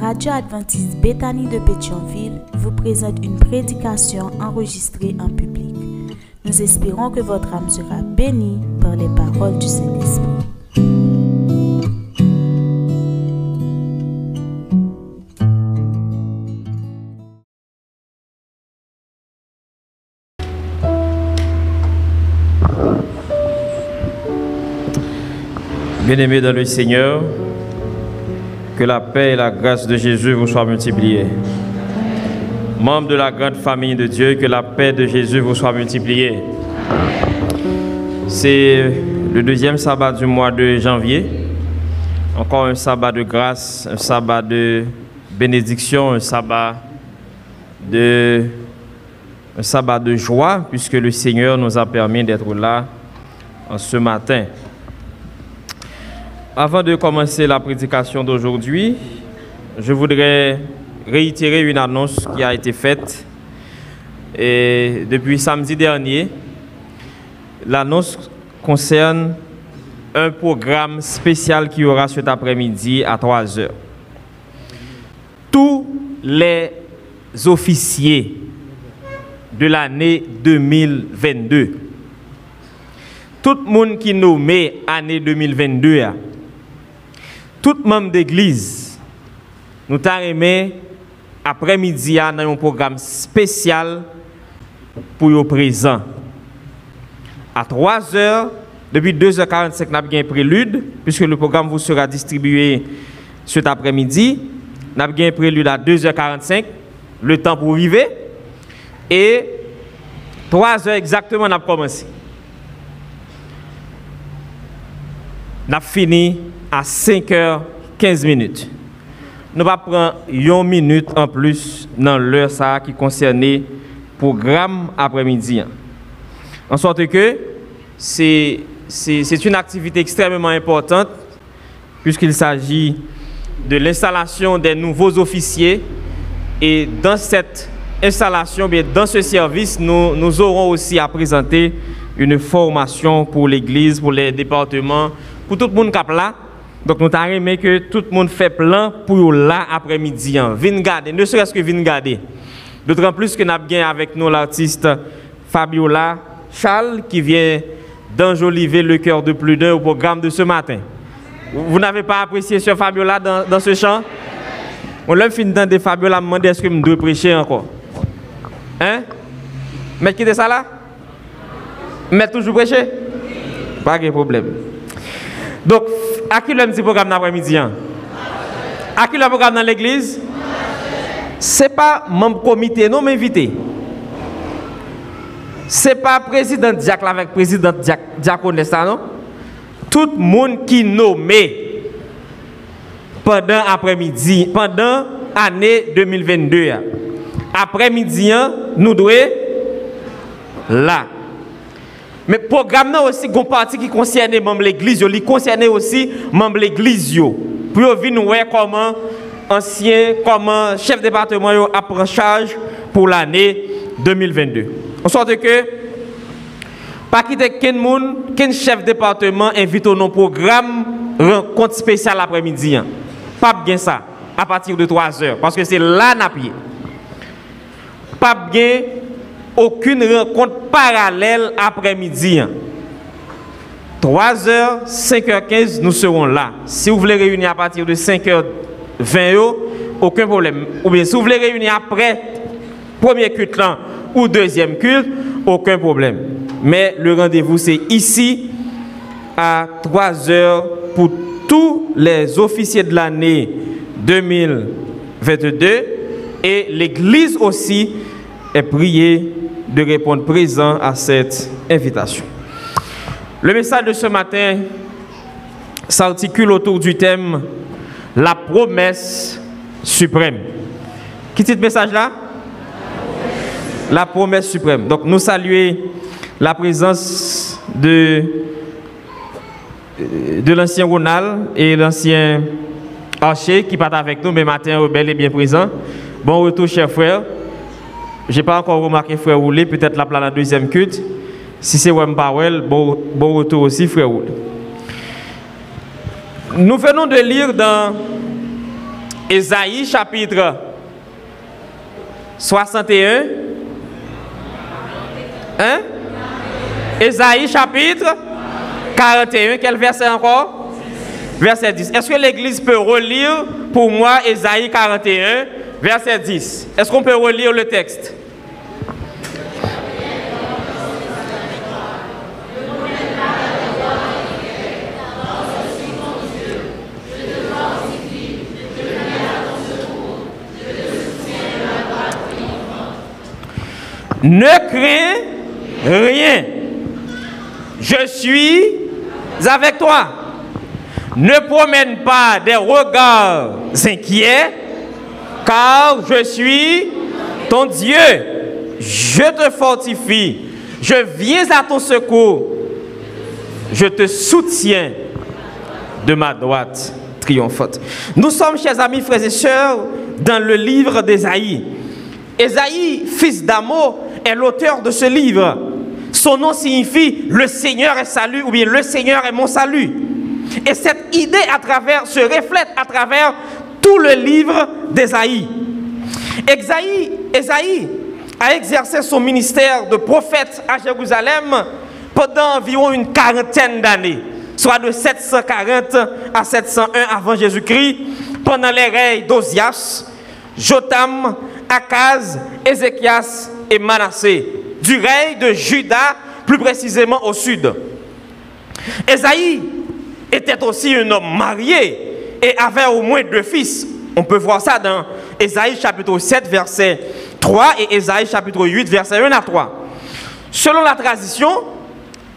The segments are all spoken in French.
Radio adventiste Béthanie de Pétionville vous présente une prédication enregistrée en public. Nous espérons que votre âme sera bénie par les paroles du Saint-Esprit. Bien-aimés dans le Seigneur, que la paix et la grâce de Jésus vous soient multipliées. Membres de la grande famille de Dieu, que la paix de Jésus vous soit multipliée. C'est le deuxième sabbat du mois de janvier. Encore un sabbat de grâce, un sabbat de bénédiction, un sabbat de, un sabbat de joie, puisque le Seigneur nous a permis d'être là en ce matin. Avant de commencer la prédication d'aujourd'hui, je voudrais réitérer une annonce qui a été faite et depuis samedi dernier. L'annonce concerne un programme spécial qui aura cet après-midi à 3 heures. Tous les officiers de l'année 2022, tout le monde qui nommé année 2022, tout membre d'église, nous t'avons après-midi dans un programme spécial pour le présent. À 3 heures, depuis 2h45, nous avons un prélude, puisque le programme vous sera distribué cet après-midi. Nous avons un prélude à 2h45, le temps pour arriver. Et 3 heures exactement, nous avons commencé. Nous avons fini à 5h15 minutes. Nous allons prendre une minute en plus dans l'heure qui concerne le programme après-midi. En sorte que c'est une activité extrêmement importante puisqu'il s'agit de l'installation des nouveaux officiers et dans cette installation, bien, dans ce service, nous, nous aurons aussi à présenter une formation pour l'Église, pour les départements, pour tout le monde qui est là donc nous avons aimé que tout le monde fait plan pour là après-midi. Viens garder, ne serait-ce que viens garder. D'autant plus que nous avons avec nous l'artiste Fabiola Charles qui vient d'enjoliver le cœur de plus d'un au programme de ce matin. Vous n'avez pas apprécié ce Fabiola dans, ce chant? On l'a fini des Fabiola me demandé est-ce que je dois prêcher encore? Hein? Mais qui est ça là? Mais toujours prêcher? Pas de problème. Donc, à qui le petit programme d'après-midi hein? À qui le programme dans l'église? Ce n'est pas membre comité, non, m'invité. Ce n'est pas président Diac avec président Diaconessa, non? Tout le monde qui nommé pendant après-midi, pendant l'année 2022. Après-midi, hein, nous devons là. Mais le programme aussi une partie qui concerne les l'église, il concerne aussi les l'église. Pour venir voir comment ancien, comment chef département a pris charge pour l'année 2022. En sorte que, pas quitter quelqu'un, quel chef département invite au programme rencontre spéciale l'après-midi. Pas bien ça, à partir de 3 heures, parce que c'est là n'a Pas bien aucune rencontre parallèle après-midi. 3h, 5h15, nous serons là. Si vous voulez réunir à partir de 5h20, aucun problème. Ou bien si vous voulez réunir après premier culte ou deuxième culte, aucun problème. Mais le rendez-vous, c'est ici à 3h pour tous les officiers de l'année 2022 et l'Église aussi est priée de répondre présent à cette invitation. Le message de ce matin s'articule autour du thème La promesse suprême. Qui dit ce message là La promesse suprême. Donc nous saluons la présence de, de l'ancien Ronald et l'ancien Archer qui partent avec nous, mais matin, bel et bien présent. Bon retour, chers frères. Je n'ai pas encore remarqué frère Roulé, peut-être la deuxième culte. Si c'est Wem bon retour aussi, frère Roulé. Nous venons de lire dans Ésaïe chapitre 61. Hein? Ésaïe chapitre 41. Quel verset encore? Verset 10. Est-ce que l'Église peut relire pour moi Ésaïe 41, verset 10? Est-ce qu'on peut relire le texte? Ne crains rien. Je suis avec toi. Ne promène pas des regards inquiets, car je suis ton Dieu. Je te fortifie. Je viens à ton secours. Je te soutiens de ma droite triomphante. Nous sommes, chers amis, frères et sœurs, dans le livre d'Ésaïe. Ésaïe, fils d'Amo, est l'auteur de ce livre. Son nom signifie le Seigneur est salut ou bien le Seigneur est mon salut. Et cette idée à travers, se reflète à travers tout le livre d'Ésaïe. Ésaïe, a exercé son ministère de prophète à Jérusalem pendant environ une quarantaine d'années, soit de 740 à 701 avant Jésus-Christ, pendant les règnes d'Ozias, Jotam, Akaz, Ézéchias et Manassé, du règne de Juda, plus précisément au sud. Ésaïe était aussi un homme marié et avait au moins deux fils. On peut voir ça dans Ésaïe chapitre 7, verset 3 et Ésaïe chapitre 8, verset 1 à 3. Selon la tradition,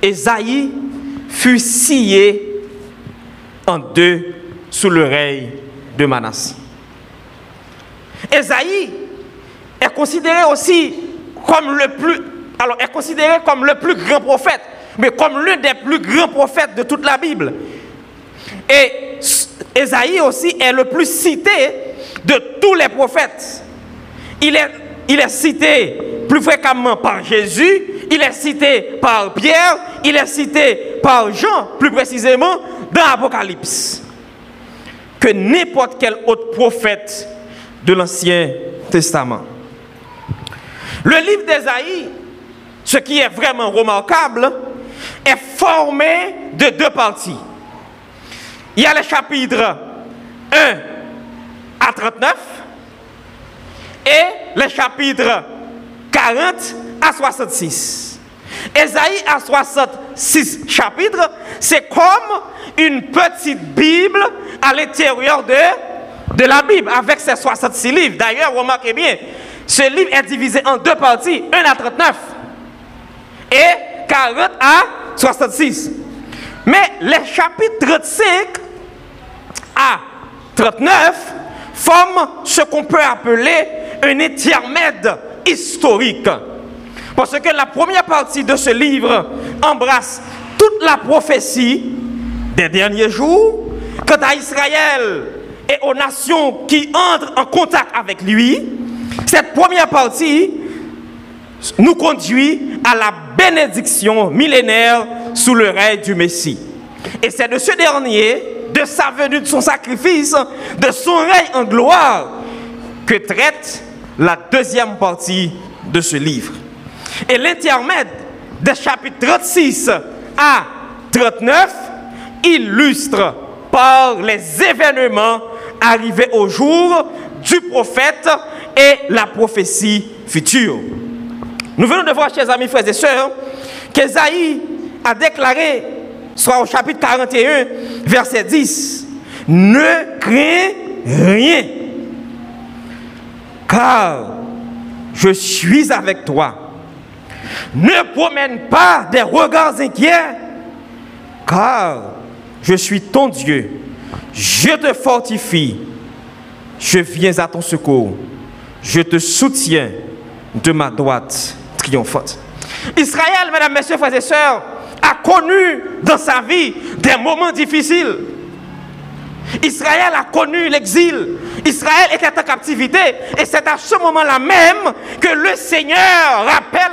Ésaïe fut scié en deux sous le règne de Manassé. Ésaïe est considéré aussi comme le plus, alors est considéré comme le plus grand prophète, mais comme l'un des plus grands prophètes de toute la Bible. Et Ésaïe aussi est le plus cité de tous les prophètes. Il est, il est cité plus fréquemment par Jésus, il est cité par Pierre, il est cité par Jean, plus précisément dans l'Apocalypse, que n'importe quel autre prophète de l'Ancien Testament. Le livre d'Ésaïe, ce qui est vraiment remarquable, est formé de deux parties. Il y a le chapitre 1 à 39 et le chapitre 40 à 66. Ésaïe a 66 chapitres, c'est comme une petite Bible à l'intérieur de de la Bible avec ses 66 livres. D'ailleurs, remarquez bien, ce livre est divisé en deux parties, 1 à 39 et 40 à 66. Mais les chapitres 35 à 39 forment ce qu'on peut appeler un intermède historique. Parce que la première partie de ce livre embrasse toute la prophétie des derniers jours. Quant à Israël, et aux nations qui entrent en contact avec lui, cette première partie nous conduit à la bénédiction millénaire sous le règne du Messie. Et c'est de ce dernier, de sa venue, de son sacrifice, de son règne en gloire, que traite la deuxième partie de ce livre. Et l'intermède des chapitres 36 à 39 illustre par les événements arriver au jour du prophète et la prophétie future. Nous venons de voir, chers amis, frères et sœurs, qu'Esaïe a déclaré, soit au chapitre 41, verset 10, Ne crains rien, car je suis avec toi. Ne promène pas des regards inquiets, car je suis ton Dieu je te fortifie, je viens à ton secours, je te soutiens de ma droite triomphante. Israël, mesdames, messieurs, frères et sœurs, a connu dans sa vie des moments difficiles. Israël a connu l'exil. Israël était en captivité. Et c'est à ce moment-là même que le Seigneur rappelle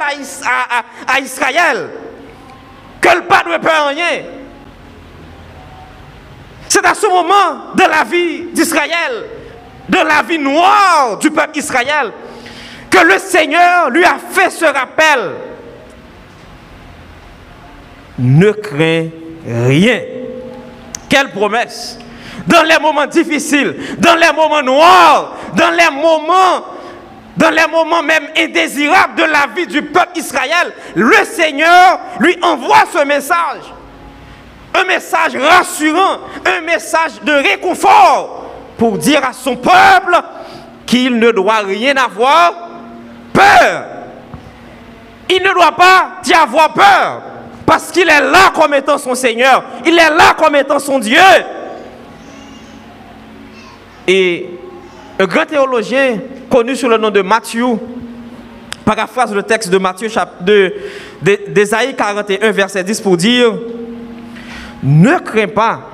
à, Israël que le pas ne peut rien. C'est à ce moment de la vie d'Israël de la vie noire du peuple Israël que le Seigneur lui a fait ce rappel. Ne crains rien. Quelle promesse Dans les moments difficiles, dans les moments noirs, dans les moments dans les moments même indésirables de la vie du peuple Israël, le Seigneur lui envoie ce message. Un message rassurant, un message de réconfort pour dire à son peuple qu'il ne doit rien avoir peur. Il ne doit pas y avoir peur parce qu'il est là comme étant son Seigneur. Il est là comme étant son Dieu. Et un grand théologien connu sous le nom de Matthieu paraphrase le texte de Matthieu de, d'Ésaïe 41 verset 10 pour dire Ne crains pas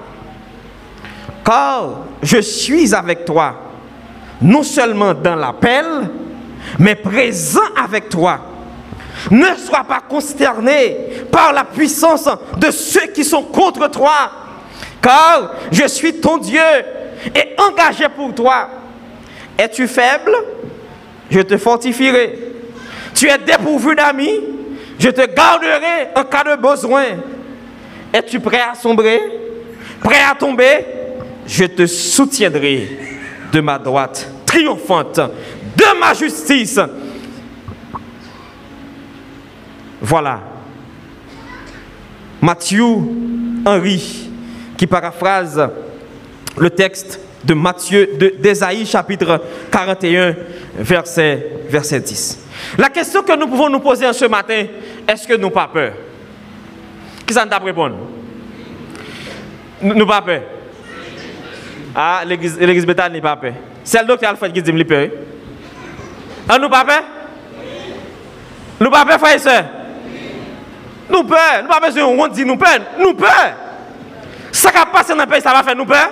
car je suis avec toi non seulement dans l'appel mais présent avec toi. Ne sois pas consterné par la puissance de ceux qui sont contre toi, car je suis ton Dieu et engagé pour toi. Es-tu faible? Je te fortifierai. Tu es dépourvu d'amis? Je te garderai en cas de besoin. Es-tu prêt à sombrer? Prêt à tomber? Je te soutiendrai de ma droite triomphante, de ma justice. Voilà. Matthieu Henri qui paraphrase le texte de Matthieu, d'Ésaïe chapitre 41, verset, verset 10. La question que nous pouvons nous poser en ce matin, est-ce que nous pas peur? Qui ça nous répondre Nous pas peur? Ah, l'église bétale n'est pas peur. C'est le docteur Alfred qui dit que peur. Ah, nous pas peur? Nous pas peur, frère et soeur Nous peur. Nous pas besoin de dire nous peur. Nous peur. Ça qui a passé dans le pays, ça va faire nous peur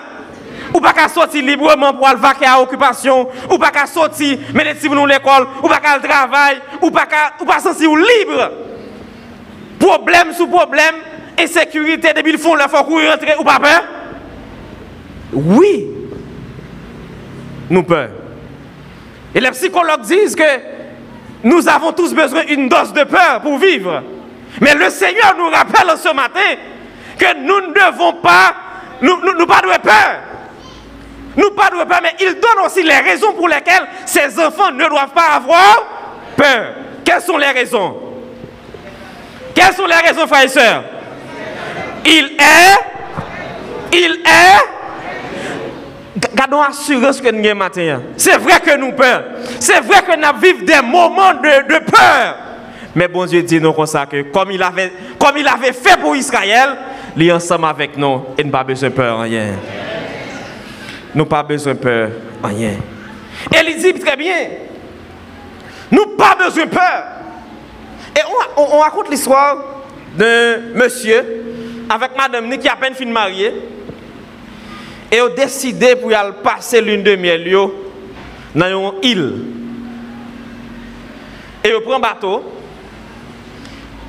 ou pas qu'à sortir librement pour aller vaquer à occupation, ou pas qu'à sortir, mettre si nous l'école, ou pas qu'à travail, ou pas qu'à, ou pas sentir libre. Problème sous problème, insécurité, depuis le fond, il faut courir rentrer, ou pas peur? Oui. Nous peur. Et les psychologues disent que nous avons tous besoin d'une dose de peur pour vivre. Mais le Seigneur nous rappelle ce matin que nous ne devons pas, nous, nous, nous pas de peur. Nous pas de peur, mais il donne aussi les raisons pour lesquelles ces enfants ne doivent pas avoir peur. Quelles sont les raisons? Quelles sont les raisons, frères et sœurs? Il est, il est, gardons assurance que nous avons matin. C'est vrai que nous peur. C'est vrai que nous vivons des moments de peur. Mais bon Dieu dit nous comme ça que comme il avait, comme il avait fait pour Israël, il est ensemble avec nous et nous pas besoin de peur rien nous pas besoin de peur, rien. Et il dit très bien, nous pas besoin de peur. Et on, raconte l'histoire d'un monsieur avec madame qui a peine fin marier. Et a décidé pour aller passer l'une de miel dans une île. Et on prend un bateau.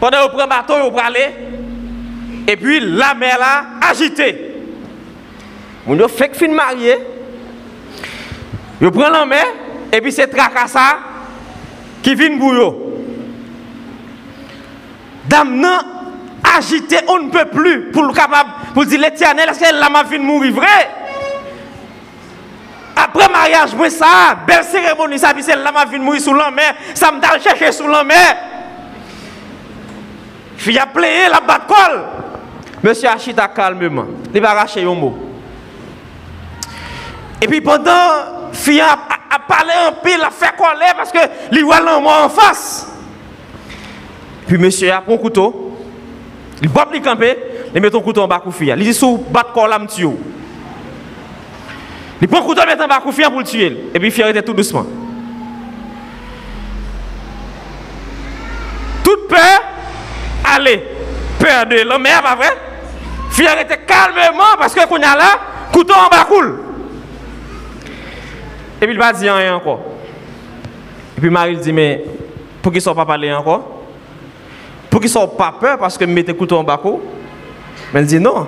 Pendant qu'on prend un bateau, prend aller. Et puis la mer là agitée. Moun yo fait fin marié. Yo prend la main et puis c'est tracassa qui vient pour yo. Dame non agité, on ne peut plus pour le capable pour dire l'éternel est-ce qu'elle m'a de mourir vrai? Après mariage, moi ça, belle cérémonie, ça, c'est là m'a de mourir sous la mer, ça me chercher sous la mer. Fille a playé la batte colle. Monsieur Achita calmement, il va arracher un mot. Et puis pendant, fille a, parlé un il a fait colère parce que lui voit moi en face. Puis monsieur a pris un couteau, il va plus camper, il met ton couteau en bas de fille. Il dit sous bat corps là me tuer. Il prend le couteau, il met en bas de fille pour le tuer. Et puis fille était tout doucement. Toute peur, allez, peur de l'homme, pas vrai? Fille était calmement parce que qu'on a là, couteau en bas. Et puis il va dire rien encore. Et puis Marie dit, mais pour qu'ils ne soient pas parlé encore? Pour qu'ils ne soient pas peur parce que mets couteau en bas Mais elle dit non.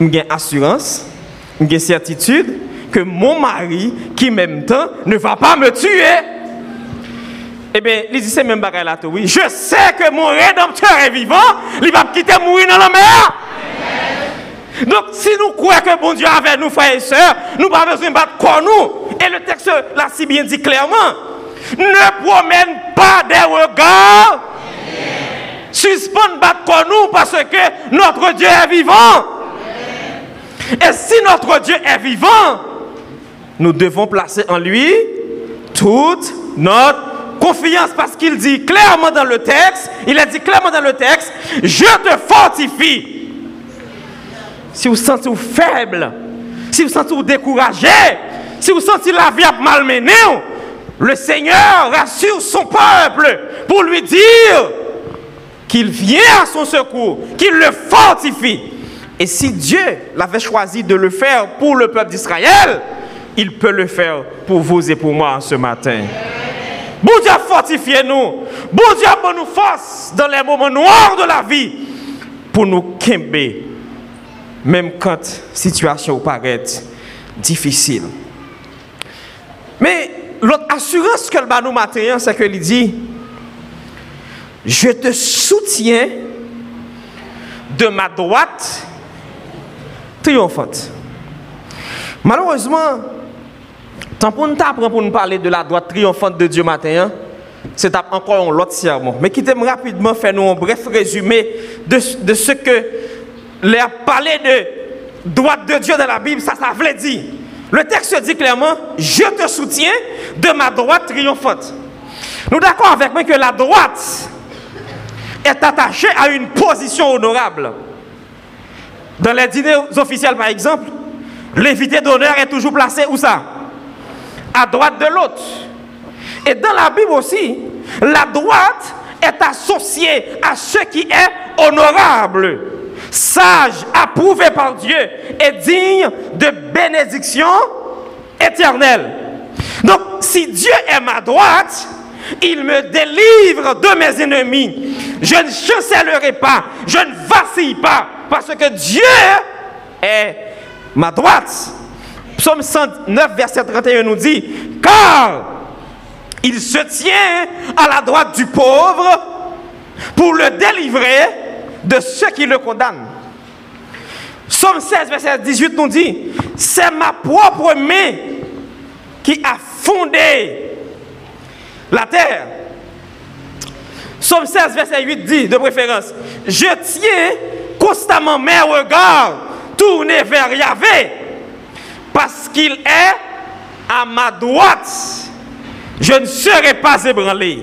J'ai assurance, j'ai certitude que mon mari, qui m'aime tant, ne va pas me tuer. Eh bien, il dit, c'est même bagaille là, oui. Je sais que mon rédempteur est vivant, il va quitter mourir dans la mer. Donc, si nous croyons que bon Dieu avec nous, frères et sœurs, nous pas besoin de battre quoi nous. Et le texte là, si bien dit clairement, ne promène pas des regards. Suspend battre quoi nous parce que notre Dieu est vivant. Et si notre Dieu est vivant, nous devons placer en lui toute notre confiance parce qu'il dit clairement dans le texte, il a dit clairement dans le texte, je te fortifie. Si vous sentez faible, si vous sentez découragé, si vous sentez la vie malmenée, le Seigneur rassure son peuple pour lui dire qu'il vient à son secours, qu'il le fortifie. Et si Dieu l'avait choisi de le faire pour le peuple d'Israël, il peut le faire pour vous et pour moi ce matin. Bon Dieu fortifiez nous. Bon Dieu pour nous force dans les moments noirs de la vie pour nous quimber. Même quand la situation paraît difficile. Mais l'autre assurance que le nous matin, c'est qu'il dit Je te soutiens de ma droite triomphante. Malheureusement, tant pour nous pour nous parler de la droite triomphante de Dieu matin, hein, c'est encore un autre sermon. Mais quittez-moi rapidement faire nous un bref résumé de, de ce que les a parlé de droite de Dieu dans la Bible, ça, ça voulait dire. Le texte dit clairement, je te soutiens de ma droite triomphante. Nous d'accord avec moi que la droite est attachée à une position honorable. Dans les dîners officiels, par exemple, l'invité d'honneur est toujours placé où ça? À droite de l'autre. Et dans la Bible aussi, la droite est associée à ce qui est honorable, sage, approuvé par Dieu et digne de bénédiction éternelle. Donc, si Dieu est ma droite, il me délivre de mes ennemis. Je ne chancellerai pas, je ne vacille pas, parce que Dieu est ma droite. Psaume 109, verset 31 nous dit, car il se tient à la droite du pauvre pour le délivrer de ceux qui le condamnent. Psaume 16, verset 18 nous dit, c'est ma propre main qui a fondé la terre. Psaume 16, verset 8 dit, de préférence, je tiens constamment mes regards tournés vers Yahvé, parce qu'il est à ma droite. Je ne serai pas ébranlé.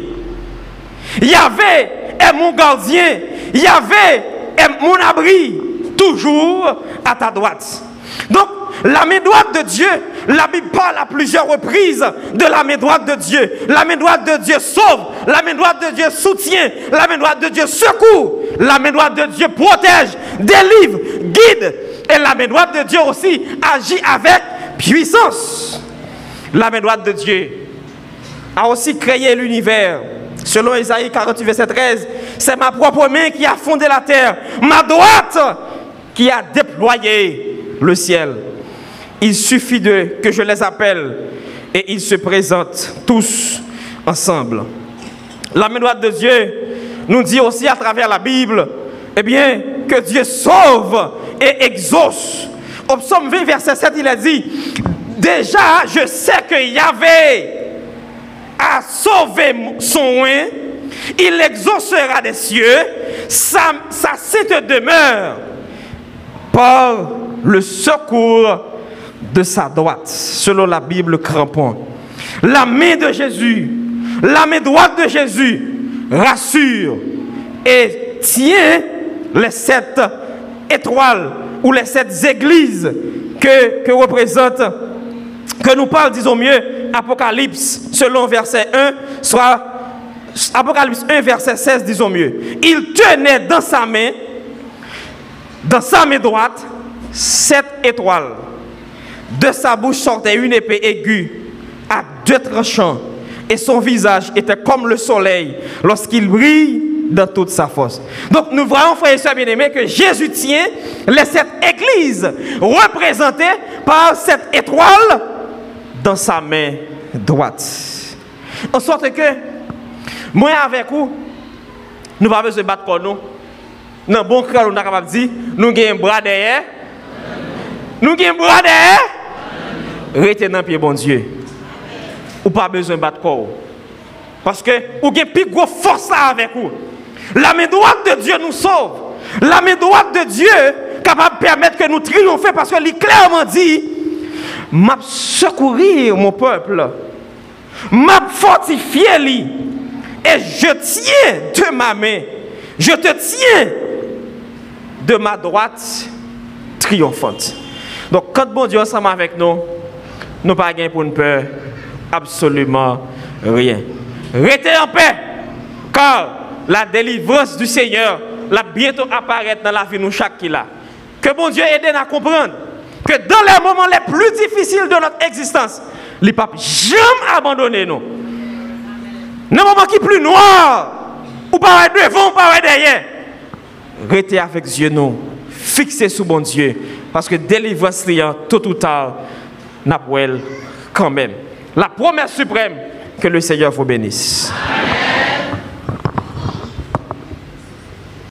Yahvé est mon gardien. Yahvé est mon abri, toujours à ta droite. Donc, la main droite de Dieu, la Bible parle à plusieurs reprises de la main droite de Dieu. La main droite de Dieu sauve, la main droite de Dieu soutient, la main droite de Dieu secoue, la main droite de Dieu protège, délivre, guide. Et la main droite de Dieu aussi agit avec puissance. La main droite de Dieu a aussi créé l'univers. Selon Isaïe 48, verset 13, c'est ma propre main qui a fondé la terre, ma droite qui a déployé le ciel. Il suffit de, que je les appelle et ils se présentent tous ensemble. La main droite de Dieu nous dit aussi à travers la Bible, eh bien, que Dieu sauve et exauce. Au psaume 20, verset 7, il a dit, déjà je sais que Yahvé a sauvé son oin, il exaucera des cieux, sa, sa sainte demeure par le secours de sa droite, selon la Bible crampon. La main de Jésus, la main droite de Jésus rassure et tient les sept étoiles ou les sept églises que, représente, que nous parle, disons mieux, Apocalypse, selon verset 1, soit Apocalypse 1, verset 16, disons mieux. Il tenait dans sa main, dans sa main droite, sept étoiles. De sa bouche sortait une épée aiguë à deux tranchants, et son visage était comme le soleil lorsqu'il brille dans toute sa force. Donc nous voyons, frères et sœurs bien-aimés, que Jésus tient les sept églises représentées par cette étoile dans sa main droite. En sorte que, moi avec vous, nous n'avons pas besoin de battre pour nous. Dans bon cœur, nous avons capable de dire, nous avons un bras derrière. Nous avons un bras derrière. Restez dans le pied, bon Dieu. Ou pas besoin de battre corps. Parce que vous avez plus grosse force avec vous. La main droite de Dieu nous sauve. La main droite de Dieu capable de permettre que nous triomphions parce que lui clairement dit m'a secourir mon peuple. M'a fortifié lui et je tiens de ma main. Je te tiens de ma droite triomphante. Donc quand bon Dieu ensemble avec nous, nous pas pour une peur absolument rien. Restez en paix, car la délivrance du Seigneur va bientôt apparaître dans la vie de nous chaque là. Que bon Dieu aide à comprendre que dans les moments les plus difficiles de notre existence, les papes jamais abandonné nous. Dans les moments qui sont plus noirs, ou pas devant, ou pas derrière, restez avec Dieu nous, fixez sur bon Dieu, parce que délivrance, tôt ou tard, n'a quand même. La promesse suprême, que le Seigneur vous bénisse.